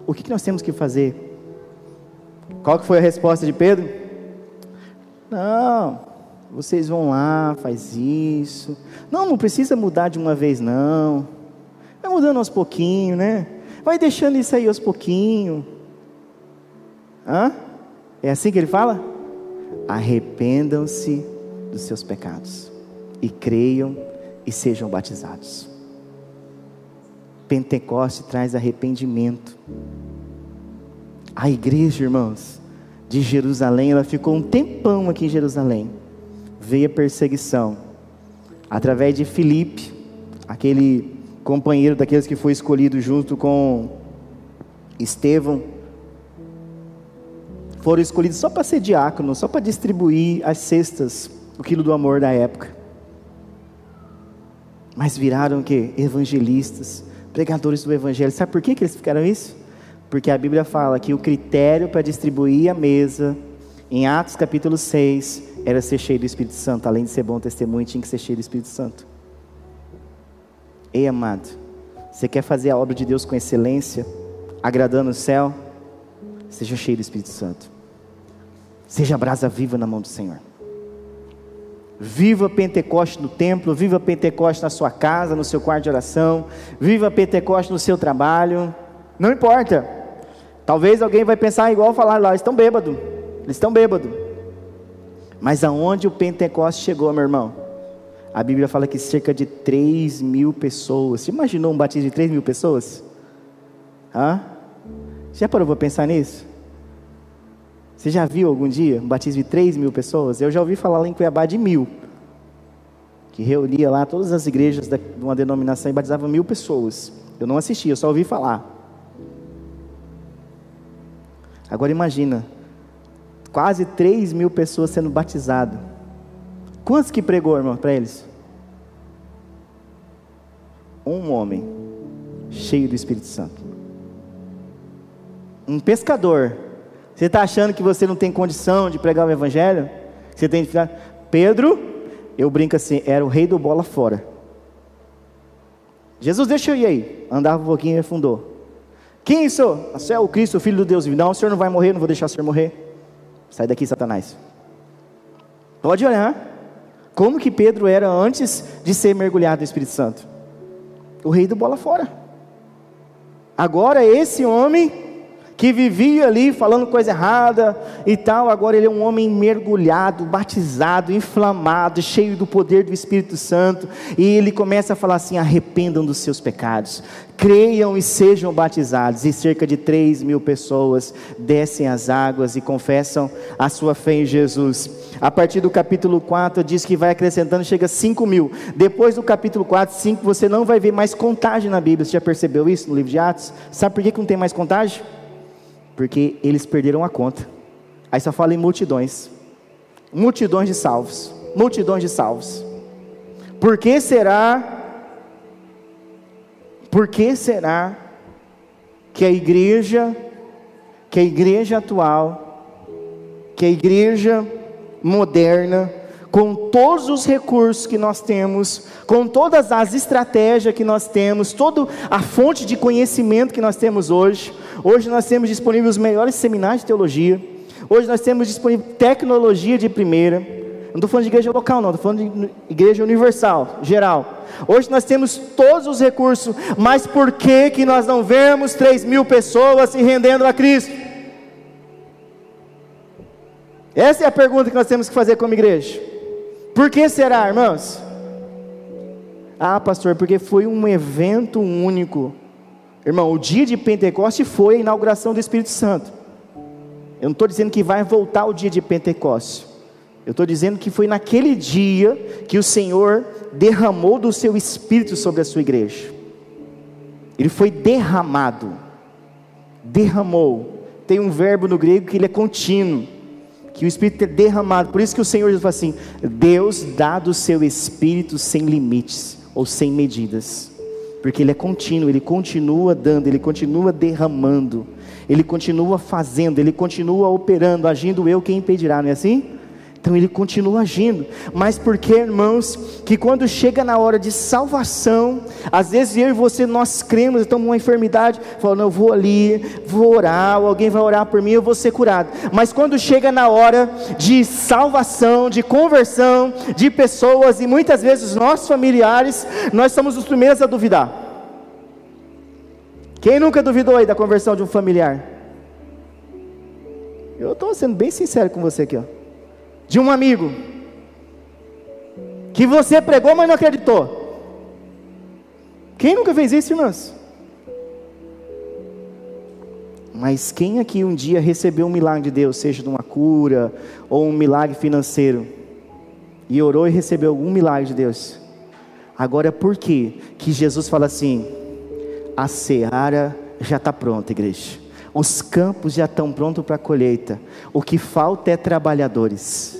O que nós temos que fazer? Qual que foi a resposta de Pedro? Não, vocês vão lá, faz isso. Não, não precisa mudar de uma vez não. Vai mudando aos pouquinhos, né? Vai deixando isso aí aos pouquinhos. Hã? É assim que ele fala? Arrependam-se dos seus pecados e creiam e sejam batizados. Pentecoste traz arrependimento. A igreja, irmãos, de Jerusalém, ela ficou um tempão aqui em Jerusalém. Veio a perseguição. Através de Filipe, aquele companheiro daqueles que foi escolhido junto com Estevão, foram escolhidos só para ser diácono, só para distribuir as cestas, o quilo do amor da época. Mas viraram que? Evangelistas, pregadores do evangelho. Sabe por que, que eles ficaram isso? Porque a Bíblia fala que o critério para distribuir a mesa, em Atos capítulo 6, era ser cheio do Espírito Santo. Além de ser bom testemunho, tinha que ser cheio do Espírito Santo. Ei, amado, você quer fazer a obra de Deus com excelência, agradando o céu? Seja cheio do Espírito Santo. Seja brasa viva na mão do Senhor. Viva Pentecoste no templo, viva Pentecoste na sua casa, no seu quarto de oração, viva Pentecoste no seu trabalho. Não importa. Talvez alguém vai pensar igual falar lá, eles estão bêbados. Eles estão bêbados. Mas aonde o Pentecoste chegou, meu irmão? A Bíblia fala que cerca de 3 mil pessoas. Você imaginou um batismo de 3 mil pessoas? Hã? Já parou para pensar nisso? Você já viu algum dia um batismo de 3 mil pessoas? Eu já ouvi falar lá em Cuiabá de mil. Que reunia lá todas as igrejas de uma denominação e batizava mil pessoas. Eu não assisti, eu só ouvi falar. Agora imagina, quase 3 mil pessoas sendo batizadas. Quantos que pregou, irmão, para eles? Um homem cheio do Espírito Santo. Um pescador. Você está achando que você não tem condição de pregar o Evangelho? Você tem que ficar. Pedro, eu brinco assim, era o rei do bola fora. Jesus, deixa eu ir aí. Andava um pouquinho e afundou. Quem sou? Você é o Cristo, o Filho do Deus Não, o senhor não vai morrer, não vou deixar o senhor morrer. Sai daqui, Satanás. Pode olhar. Como que Pedro era antes de ser mergulhado no Espírito Santo? O rei do bola fora. Agora esse homem que vivia ali falando coisa errada e tal, agora ele é um homem mergulhado, batizado, inflamado, cheio do poder do Espírito Santo, e ele começa a falar assim: arrependam dos seus pecados, creiam e sejam batizados, e cerca de 3 mil pessoas descem as águas e confessam a sua fé em Jesus. A partir do capítulo 4 diz que vai acrescentando, chega a 5 mil. Depois do capítulo 4, 5, você não vai ver mais contagem na Bíblia. Você já percebeu isso no livro de Atos? Sabe por que não tem mais contagem? Porque eles perderam a conta. Aí só fala em multidões. Multidões de salvos. Multidões de salvos. Por que será? Por que será que a igreja, que a igreja atual, que a igreja moderna, com todos os recursos que nós temos, com todas as estratégias que nós temos, toda a fonte de conhecimento que nós temos hoje. Hoje nós temos disponíveis os melhores seminários de teologia. Hoje nós temos disponível tecnologia de primeira. Não estou falando de igreja local, não, estou falando de igreja universal, geral. Hoje nós temos todos os recursos, mas por que, que nós não vemos 3 mil pessoas se rendendo a Cristo? Essa é a pergunta que nós temos que fazer como igreja. Por que será, irmãos? Ah, pastor, porque foi um evento único. Irmão, o dia de Pentecoste foi a inauguração do Espírito Santo. Eu não estou dizendo que vai voltar o dia de Pentecoste. Eu estou dizendo que foi naquele dia que o Senhor derramou do seu Espírito sobre a sua igreja. Ele foi derramado. Derramou. Tem um verbo no grego que ele é contínuo que o Espírito é derramado. Por isso que o Senhor fala assim: Deus dá do seu Espírito sem limites ou sem medidas, porque Ele é contínuo, Ele continua dando, Ele continua derramando, Ele continua fazendo, Ele continua operando, agindo eu, quem impedirá, não é assim? Então ele continua agindo, mas porque, irmãos, que quando chega na hora de salvação, às vezes eu e você nós cremos, estamos uma enfermidade, falando, eu vou ali, vou orar, alguém vai orar por mim, eu vou ser curado. Mas quando chega na hora de salvação, de conversão de pessoas e muitas vezes nossos familiares, nós somos os primeiros a duvidar. Quem nunca duvidou aí da conversão de um familiar? Eu estou sendo bem sincero com você aqui, ó de um amigo que você pregou, mas não acreditou. Quem nunca fez isso, irmãos? Mas quem aqui um dia recebeu um milagre de Deus, seja de uma cura ou um milagre financeiro, e orou e recebeu algum milagre de Deus? Agora, por que que Jesus fala assim? A seara já está pronta, igreja. Os campos já estão prontos para a colheita. O que falta é trabalhadores.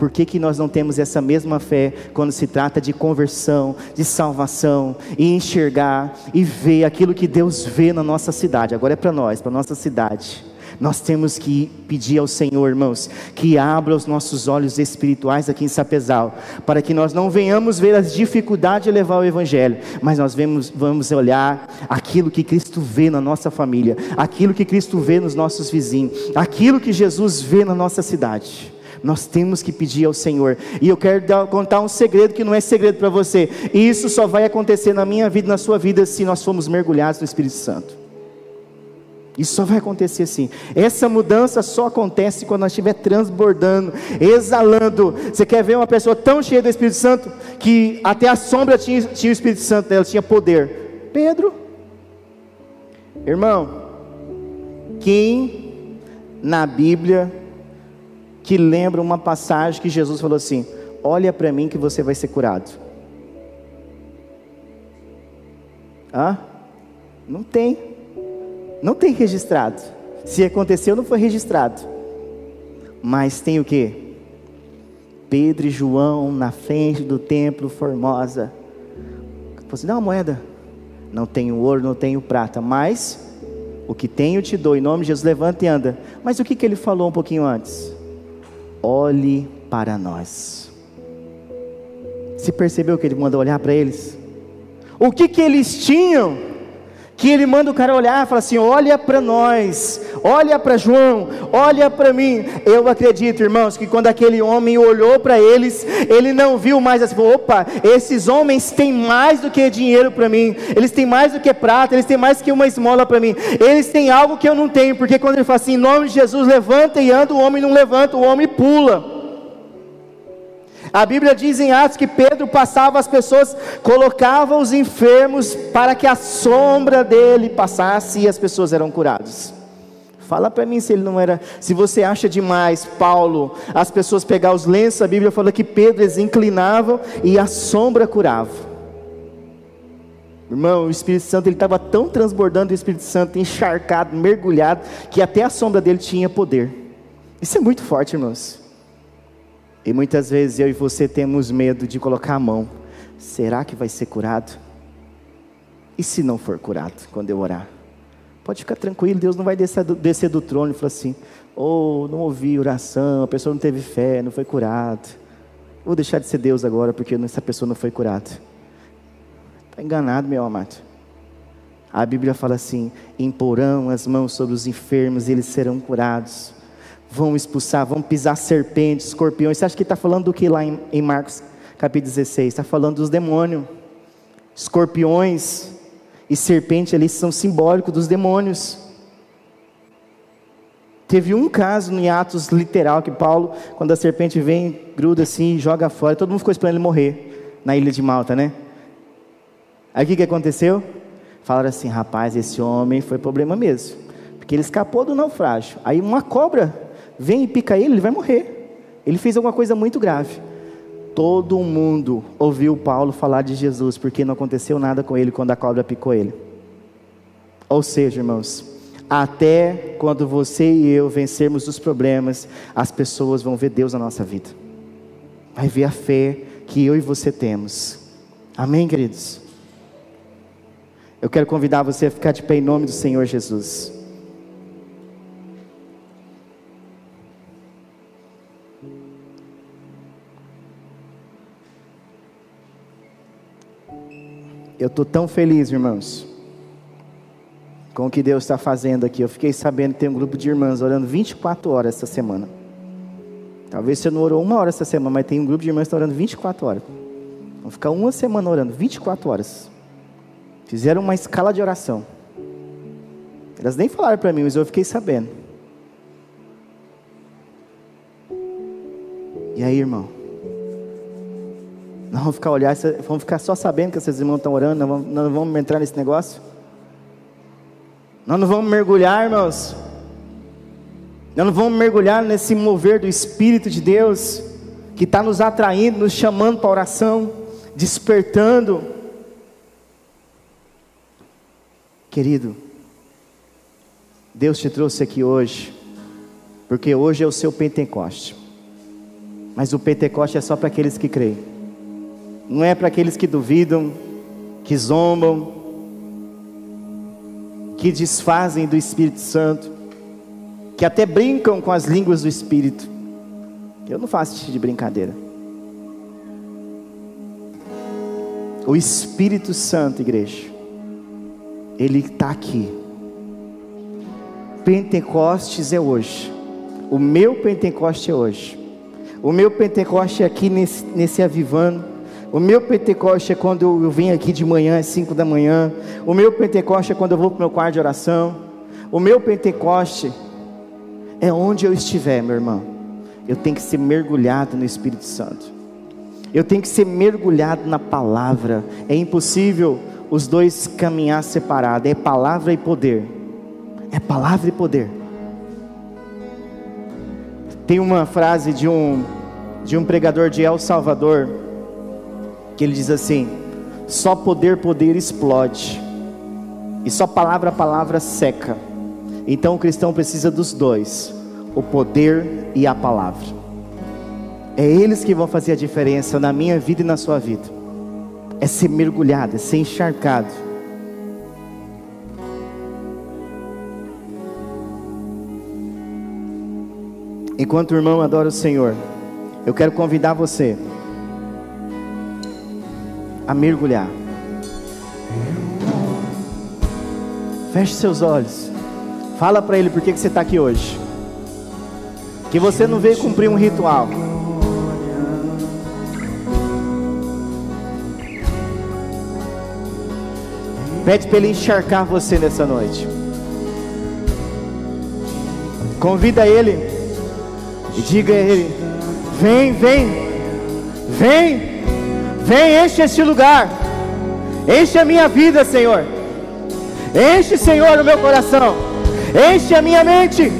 Por que, que nós não temos essa mesma fé quando se trata de conversão, de salvação, e enxergar e ver aquilo que Deus vê na nossa cidade? Agora é para nós, para nossa cidade. Nós temos que pedir ao Senhor, irmãos, que abra os nossos olhos espirituais aqui em Sapezal, para que nós não venhamos ver as dificuldades de levar o Evangelho, mas nós vemos, vamos olhar aquilo que Cristo vê na nossa família, aquilo que Cristo vê nos nossos vizinhos, aquilo que Jesus vê na nossa cidade. Nós temos que pedir ao Senhor. E eu quero dar, contar um segredo que não é segredo para você. E isso só vai acontecer na minha vida, na sua vida, se nós formos mergulhados no Espírito Santo. Isso só vai acontecer assim. Essa mudança só acontece quando nós estiver transbordando, exalando. Você quer ver uma pessoa tão cheia do Espírito Santo que até a sombra tinha, tinha o Espírito Santo dela, tinha poder? Pedro. Irmão, quem na Bíblia que lembra uma passagem que Jesus falou assim: Olha para mim que você vai ser curado. Hã? Não tem. Não tem registrado. Se aconteceu, não foi registrado. Mas tem o que? Pedro e João na frente do templo Formosa. Falou assim: dá uma moeda. Não tenho ouro, não tenho prata, mas o que tenho te dou. Em nome de Jesus, levanta e anda. Mas o que, que ele falou um pouquinho antes? Olhe para nós. Se percebeu que ele manda olhar para eles? O que que eles tinham? que ele manda o cara olhar e fala assim: olha para nós, olha para João, olha para mim. Eu acredito, irmãos, que quando aquele homem olhou para eles, ele não viu mais assim: opa, esses homens têm mais do que dinheiro para mim, eles têm mais do que prata, eles têm mais que uma esmola para mim, eles têm algo que eu não tenho, porque quando ele fala assim, em nome de Jesus, levanta e anda, o homem não levanta, o homem pula. A Bíblia diz em Atos que Pedro passava as pessoas, colocava os enfermos para que a sombra dele passasse e as pessoas eram curadas. Fala para mim se ele não era, se você acha demais, Paulo, as pessoas pegar os lenços, a Bíblia fala que Pedro eles inclinavam e a sombra curava. Irmão, o Espírito Santo ele estava tão transbordando o Espírito Santo, encharcado, mergulhado, que até a sombra dele tinha poder. Isso é muito forte, irmãos. E muitas vezes eu e você temos medo de colocar a mão. Será que vai ser curado? E se não for curado quando eu orar? Pode ficar tranquilo, Deus não vai descer do, descer do trono e falar assim: ou oh, não ouvi oração, a pessoa não teve fé, não foi curado. Vou deixar de ser Deus agora porque essa pessoa não foi curada. Está enganado, meu amado. A Bíblia fala assim: imporão as mãos sobre os enfermos e eles serão curados vão expulsar, vão pisar serpentes, escorpiões. Você acha que está falando do que lá em, em Marcos capítulo 16? Está falando dos demônios. Escorpiões e serpente ali são simbólicos dos demônios. Teve um caso em Atos literal que Paulo, quando a serpente vem, gruda assim, joga fora, todo mundo ficou esperando ele morrer na ilha de Malta, né? Aí o que, que aconteceu? Falaram assim, rapaz, esse homem foi problema mesmo, porque ele escapou do naufrágio. Aí uma cobra vem e pica ele, ele vai morrer. Ele fez alguma coisa muito grave. Todo mundo ouviu Paulo falar de Jesus, porque não aconteceu nada com ele quando a cobra picou ele. Ou seja, irmãos, até quando você e eu vencermos os problemas, as pessoas vão ver Deus na nossa vida. Vai ver a fé que eu e você temos. Amém, queridos? Eu quero convidar você a ficar de pé em nome do Senhor Jesus. Eu estou tão feliz, irmãos, com o que Deus está fazendo aqui. Eu fiquei sabendo que tem um grupo de irmãs orando 24 horas essa semana. Talvez você não orou uma hora essa semana, mas tem um grupo de irmãs que está orando 24 horas. Vão ficar uma semana orando, 24 horas. Fizeram uma escala de oração. Elas nem falaram para mim, mas eu fiquei sabendo. E aí, irmão? Nós vamos ficar olhar, vamos ficar só sabendo que esses irmãos estão orando, nós, vamos, não vamos entrar nesse negócio? Nós não vamos mergulhar, irmãos. Nós não vamos mergulhar nesse mover do Espírito de Deus, que está nos atraindo, nos chamando para oração, despertando. Querido, Deus te trouxe aqui hoje, porque hoje é o seu Pentecoste. Mas o Pentecoste é só para aqueles que creem, não é para aqueles que duvidam, que zombam, que desfazem do Espírito Santo, que até brincam com as línguas do Espírito. Eu não faço isso tipo de brincadeira. O Espírito Santo, igreja, ele está aqui. Pentecostes é hoje. O meu Pentecoste é hoje. O meu Pentecoste é aqui nesse, nesse avivando. O meu Pentecoste é quando eu venho aqui de manhã às 5 da manhã. O meu Pentecoste é quando eu vou para o meu quarto de oração. O meu Pentecoste é onde eu estiver, meu irmão. Eu tenho que ser mergulhado no Espírito Santo. Eu tenho que ser mergulhado na palavra. É impossível os dois caminhar separados. É palavra e poder. É palavra e poder. Tem uma frase de um de um pregador de El Salvador que ele diz assim: só poder, poder explode, e só palavra, palavra seca. Então o cristão precisa dos dois, o poder e a palavra. É eles que vão fazer a diferença na minha vida e na sua vida. É ser mergulhado, é ser encharcado. Enquanto o irmão adora o Senhor, eu quero convidar você a mergulhar. Feche seus olhos. Fala para ele por que, que você está aqui hoje. Que você não veio cumprir um ritual. Pede para ele encharcar você nessa noite. Convida ele e diga a ele: Vem, vem, vem. Vem, enche este lugar. Enche a minha vida, Senhor. Enche, Senhor, o meu coração. Enche a minha mente.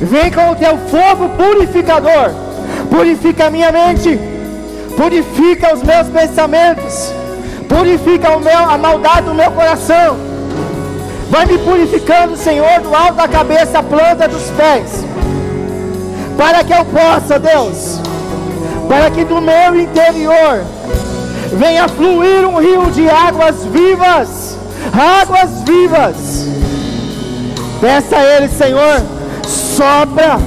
Vem com o teu fogo purificador. Purifica a minha mente. Purifica os meus pensamentos. Purifica o meu, a maldade do meu coração. Vai me purificando, Senhor, do alto da cabeça à planta dos pés. Para que eu possa, Deus, para que do meu interior venha fluir um rio de águas vivas, águas vivas. Peça a Ele, Senhor, sopra,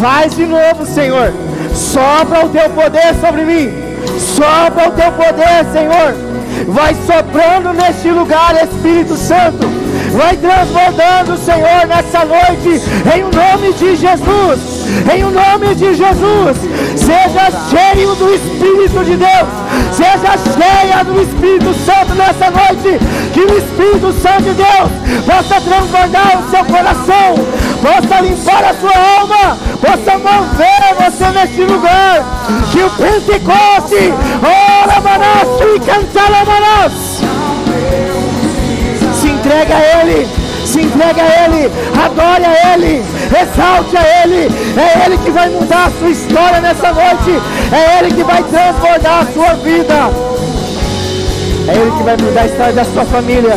faz de novo, Senhor, sopra o teu poder sobre mim, sopra o teu poder, Senhor, vai soprando neste lugar, Espírito Santo, vai transbordando, Senhor, nessa noite, em nome de Jesus em o nome de Jesus. Seja cheio do Espírito de Deus, seja cheia do Espírito Santo nessa noite. Que o Espírito Santo de Deus possa transbordar o seu coração, possa limpar a sua alma, possa mover você neste lugar. Que o Pentecoste, ora manás, e cantala manás, se entrega a Ele se entregue a Ele, adore a Ele, exalte a Ele. É Ele que vai mudar a sua história nessa noite. É Ele que vai transbordar a sua vida. É Ele que vai mudar a história da sua família.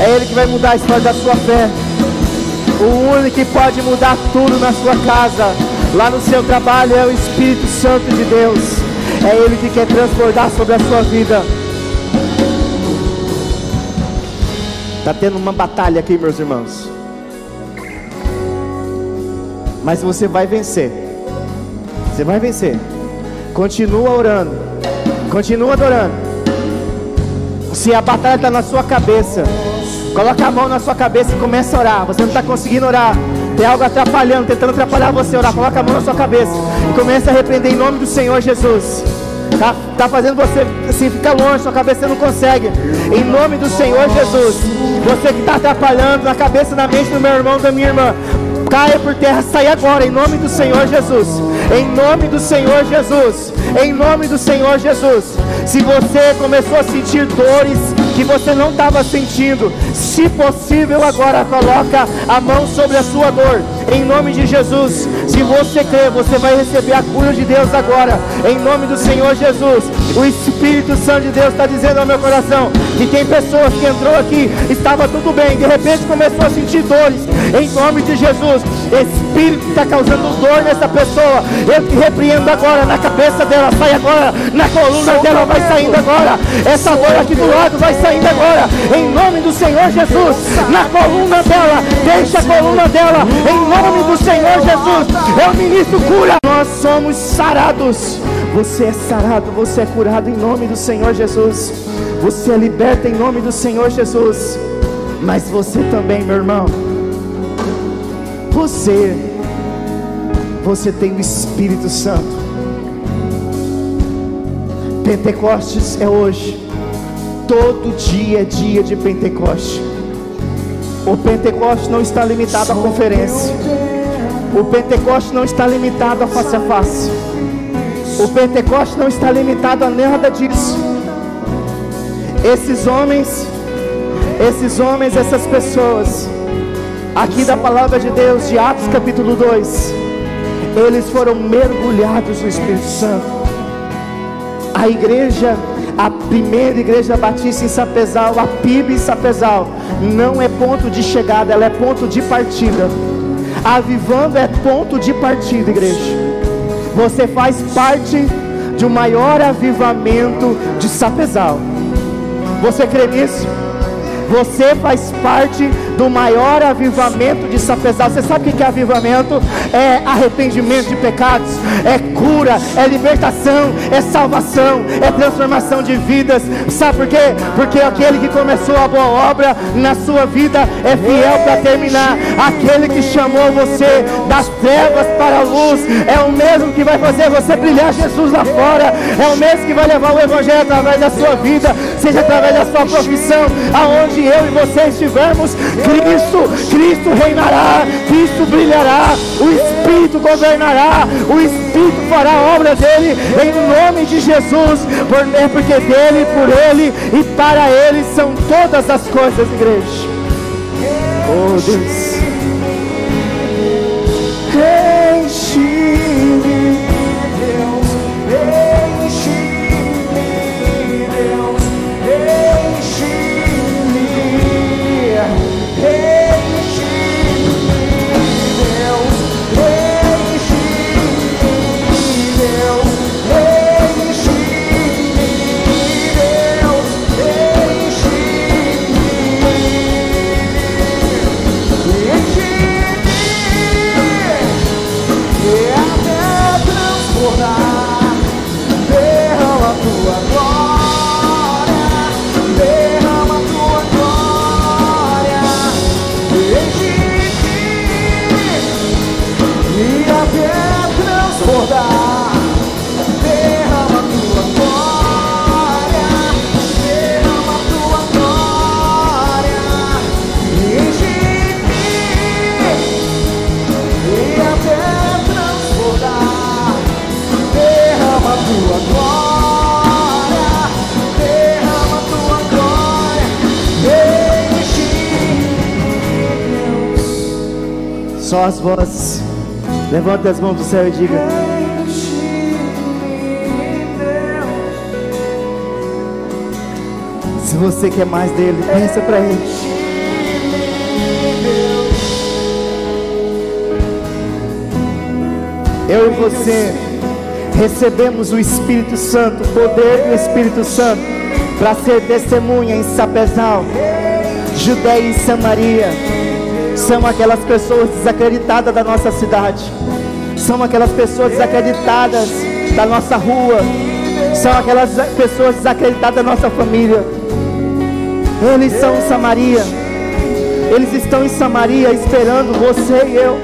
É Ele que vai mudar a história da sua fé. O único que pode mudar tudo na sua casa, lá no seu trabalho, é o Espírito Santo de Deus. É Ele que quer transbordar sobre a sua vida. Está tendo uma batalha aqui, meus irmãos. Mas você vai vencer. Você vai vencer. Continua orando. Continua adorando. Se a batalha está na sua cabeça, coloca a mão na sua cabeça e começa a orar. Você não está conseguindo orar. Tem algo atrapalhando, tentando atrapalhar você orar. Coloca a mão na sua cabeça e começa a repreender em nome do Senhor Jesus. Tá, tá fazendo você assim ficar longe, sua cabeça não consegue. Em nome do Senhor Jesus. Você que está atrapalhando na cabeça, na mente do meu irmão, da minha irmã caia por terra, sai agora, em nome do Senhor Jesus. Em nome do Senhor Jesus. Em nome do Senhor Jesus. Se você começou a sentir dores que você não estava sentindo, se possível agora coloca a mão sobre a sua dor. Em nome de Jesus. Se você crer, você vai receber a cura de Deus agora. Em nome do Senhor Jesus. O Espírito Santo de Deus está dizendo ao meu coração que tem pessoas que entrou aqui, estava tudo bem, de repente começou a sentir dores. Em nome de Jesus. Espírito está causando dor nessa pessoa. Eu te repreendo agora na cabeça dela, sai agora, na coluna dela vai saindo agora. Essa dor aqui do lado vai saindo agora. Em nome do Senhor Jesus, na coluna dela, deixa a coluna dela. Em nome do Senhor Jesus, eu ministro cura. Nós somos sarados. Você é sarado, você é curado em nome do Senhor Jesus. Você é liberto em nome do Senhor Jesus. Mas você também, meu irmão você, você tem o Espírito Santo. Pentecostes é hoje. Todo dia é dia de Pentecoste. O Pentecoste não está limitado à conferência. O Pentecoste não está limitado a face a face. O Pentecoste não está limitado a nada disso. Esses homens, esses homens, essas pessoas, aqui da palavra de Deus, de Atos capítulo 2, eles foram mergulhados no Espírito Santo. A igreja, a primeira igreja batista em Sapezal, a PIB em Sapezal, não é ponto de chegada, ela é ponto de partida. Avivando é ponto de partida, igreja. Você faz parte de um maior avivamento de Sapezal. Você crê nisso? Você faz parte do maior avivamento de Sapezal. Você sabe o que é avivamento? É arrependimento de pecados, é cura, é libertação, é salvação, é transformação de vidas. Sabe por quê? Porque aquele que começou a boa obra na sua vida é fiel para terminar. Aquele que chamou você das trevas para a luz é o mesmo que vai fazer você brilhar Jesus lá fora. É o mesmo que vai levar o evangelho através da sua vida, seja através da sua profissão, aonde eu e você estivermos Cristo, Cristo reinará, Cristo brilhará, o Espírito governará, o Espírito fará a obra dele em nome de Jesus, é porque dele, por ele e para ele são todas as coisas, igreja. Oh Deus. Só as vozes. Levanta as mãos do céu e diga. Se você quer mais dele, pensa para ele. Eu e você recebemos o Espírito Santo, o poder do Espírito Santo, para ser testemunha em Sapezal, Judéia e Samaria. São aquelas pessoas desacreditadas da nossa cidade, são aquelas pessoas desacreditadas da nossa rua, são aquelas pessoas desacreditadas da nossa família. Eles são Samaria, eles estão em Samaria esperando você e eu,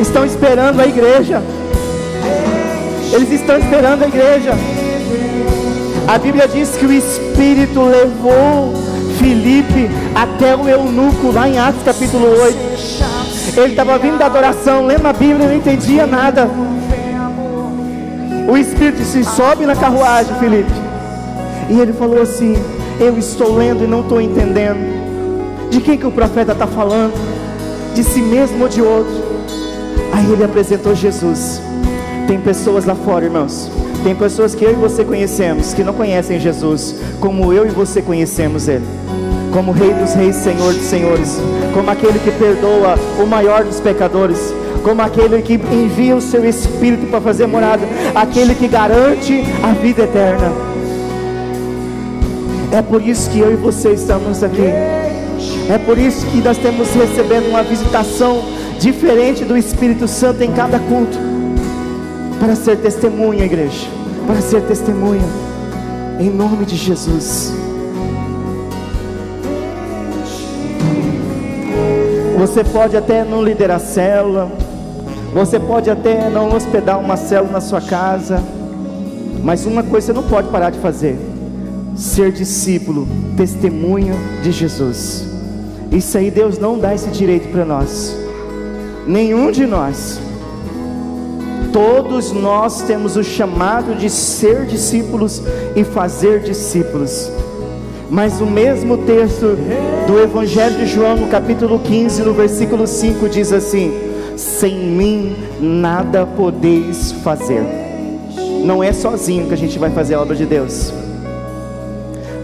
estão esperando a igreja. Eles estão esperando a igreja. A Bíblia diz que o Espírito levou Filipe até o eunuco, lá em Atos capítulo 8. Ele estava vindo da adoração, lendo a Bíblia, não entendia nada. O Espírito disse: sobe na carruagem, Filipe. E ele falou assim: Eu estou lendo e não estou entendendo. De quem que o profeta está falando? De si mesmo ou de outro? Aí ele apresentou Jesus. Tem pessoas lá fora, irmãos. Tem pessoas que eu e você conhecemos, que não conhecem Jesus, como eu e você conhecemos Ele, como Rei dos Reis, Senhor dos Senhores, como aquele que perdoa o maior dos pecadores, como aquele que envia o seu Espírito para fazer morada, aquele que garante a vida eterna. É por isso que eu e você estamos aqui. É por isso que nós temos recebendo uma visitação diferente do Espírito Santo em cada culto para ser testemunha, igreja, para ser testemunha, em nome de Jesus. Você pode até não liderar célula, você pode até não hospedar uma célula na sua casa, mas uma coisa você não pode parar de fazer: ser discípulo, testemunha de Jesus. Isso aí Deus não dá esse direito para nós, nenhum de nós. Todos nós temos o chamado de ser discípulos e fazer discípulos. Mas o mesmo texto do Evangelho de João, no capítulo 15, no versículo 5, diz assim: Sem mim nada podeis fazer. Não é sozinho que a gente vai fazer a obra de Deus.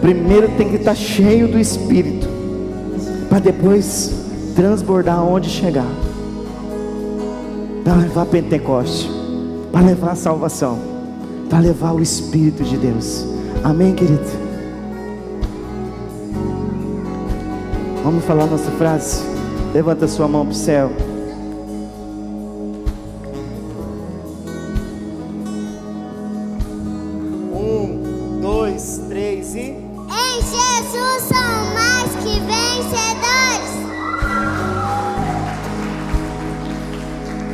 Primeiro tem que estar cheio do Espírito, para depois transbordar onde chegar, para levar Pentecoste para levar a salvação, para levar o Espírito de Deus. Amém, querido? Vamos falar nossa frase? Levanta sua mão para o céu. Um, dois, três e. Em Jesus são mais que vencedores.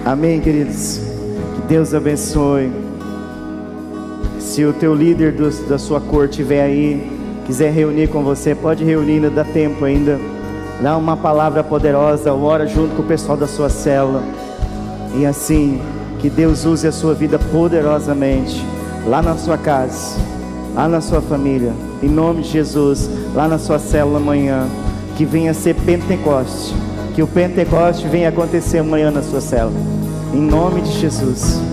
Amém, queridos. Deus abençoe. Se o teu líder do, da sua corte estiver aí, quiser reunir com você, pode reunir, ainda dá tempo ainda. Dá uma palavra poderosa, ora junto com o pessoal da sua célula. E assim, que Deus use a sua vida poderosamente, lá na sua casa, lá na sua família, em nome de Jesus, lá na sua célula amanhã. Que venha ser Pentecoste, que o Pentecoste venha acontecer amanhã na sua célula. Em nome de Jesus.